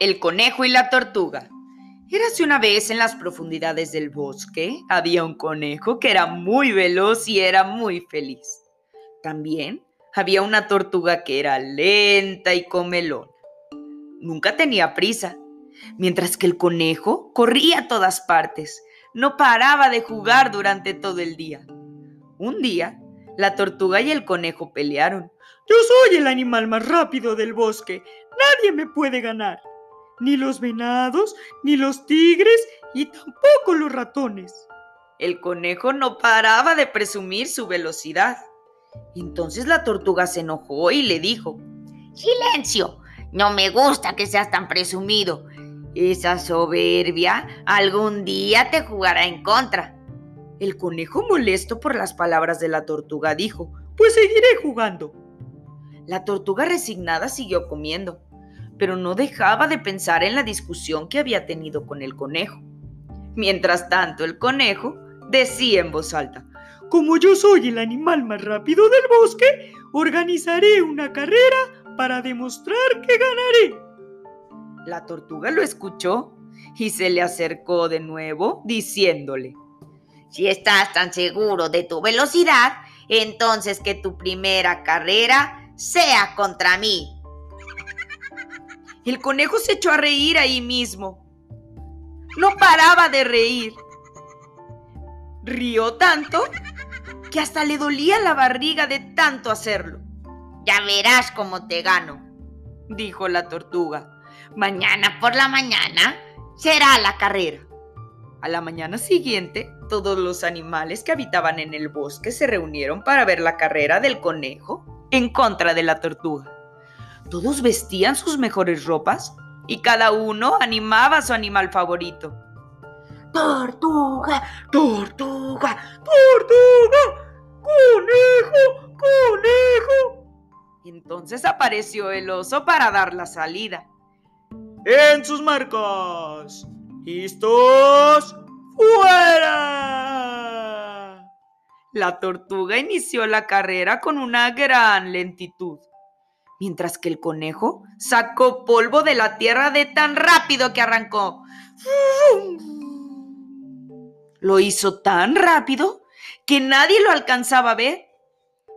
El conejo y la tortuga. Érase una vez en las profundidades del bosque, había un conejo que era muy veloz y era muy feliz. También había una tortuga que era lenta y comelona. Nunca tenía prisa, mientras que el conejo corría a todas partes, no paraba de jugar durante todo el día. Un día, la tortuga y el conejo pelearon. Yo soy el animal más rápido del bosque, nadie me puede ganar ni los venados, ni los tigres y tampoco los ratones. El conejo no paraba de presumir su velocidad. Entonces la tortuga se enojó y le dijo, Silencio, no me gusta que seas tan presumido. Esa soberbia algún día te jugará en contra. El conejo, molesto por las palabras de la tortuga, dijo, Pues seguiré jugando. La tortuga resignada siguió comiendo pero no dejaba de pensar en la discusión que había tenido con el conejo. Mientras tanto, el conejo decía en voz alta, Como yo soy el animal más rápido del bosque, organizaré una carrera para demostrar que ganaré. La tortuga lo escuchó y se le acercó de nuevo diciéndole, Si estás tan seguro de tu velocidad, entonces que tu primera carrera sea contra mí. El conejo se echó a reír ahí mismo. No paraba de reír. Rió tanto que hasta le dolía la barriga de tanto hacerlo. Ya verás cómo te gano, dijo la tortuga. Mañana por la mañana será la carrera. A la mañana siguiente, todos los animales que habitaban en el bosque se reunieron para ver la carrera del conejo en contra de la tortuga. Todos vestían sus mejores ropas y cada uno animaba a su animal favorito. Tortuga, tortuga, tortuga, conejo, conejo. Entonces apareció el oso para dar la salida. En sus marcas. ¿Listos? ¡Fuera! La tortuga inició la carrera con una gran lentitud mientras que el conejo sacó polvo de la tierra de tan rápido que arrancó. Lo hizo tan rápido que nadie lo alcanzaba a ver.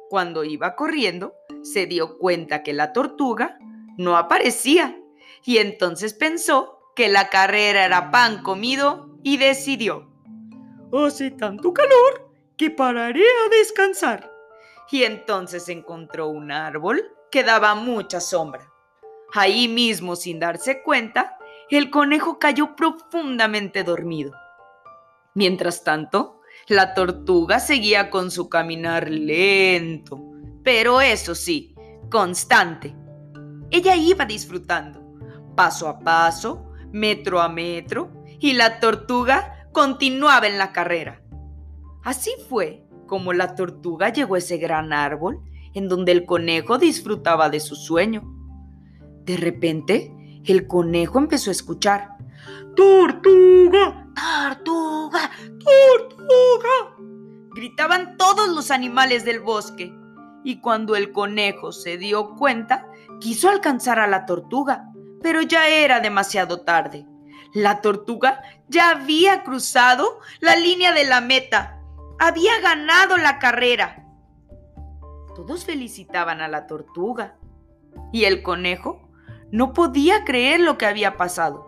Cuando iba corriendo, se dio cuenta que la tortuga no aparecía y entonces pensó que la carrera era pan comido y decidió. Hace tanto calor que pararé a descansar. Y entonces encontró un árbol que daba mucha sombra. Ahí mismo, sin darse cuenta, el conejo cayó profundamente dormido. Mientras tanto, la tortuga seguía con su caminar lento, pero eso sí, constante. Ella iba disfrutando, paso a paso, metro a metro, y la tortuga continuaba en la carrera. Así fue como la tortuga llegó a ese gran árbol en donde el conejo disfrutaba de su sueño. De repente, el conejo empezó a escuchar. ¡Tortuga! ¡Tortuga! ¡Tortuga! Gritaban todos los animales del bosque. Y cuando el conejo se dio cuenta, quiso alcanzar a la tortuga, pero ya era demasiado tarde. La tortuga ya había cruzado la línea de la meta. Había ganado la carrera. Todos felicitaban a la tortuga. Y el conejo no podía creer lo que había pasado.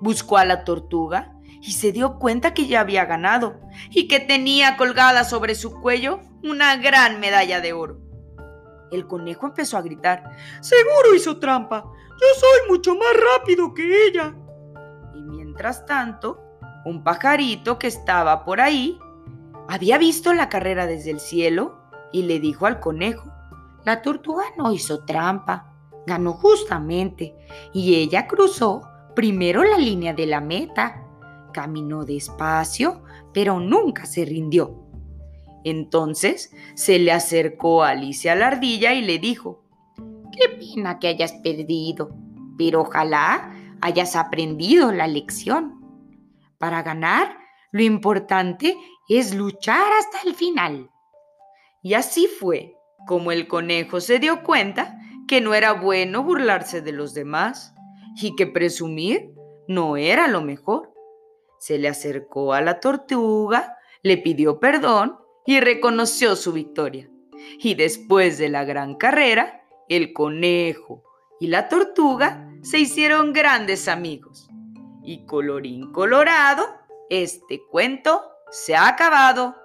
Buscó a la tortuga y se dio cuenta que ya había ganado y que tenía colgada sobre su cuello una gran medalla de oro. El conejo empezó a gritar, Seguro hizo trampa. Yo soy mucho más rápido que ella. Y mientras tanto, un pajarito que estaba por ahí había visto la carrera desde el cielo y le dijo al conejo, la tortuga no hizo trampa, ganó justamente y ella cruzó primero la línea de la meta. Caminó despacio, pero nunca se rindió. Entonces se le acercó a Alicia la ardilla y le dijo, Qué pena que hayas perdido, pero ojalá hayas aprendido la lección. Para ganar, lo importante es luchar hasta el final. Y así fue como el conejo se dio cuenta que no era bueno burlarse de los demás. y que presumir no era lo mejor. Se le acercó a la tortuga, le pidió perdón y reconoció su victoria. Y después de la gran carrera, el conejo y la tortuga se hicieron grandes amigos. Y colorín colorado, este cuento se ha acabado.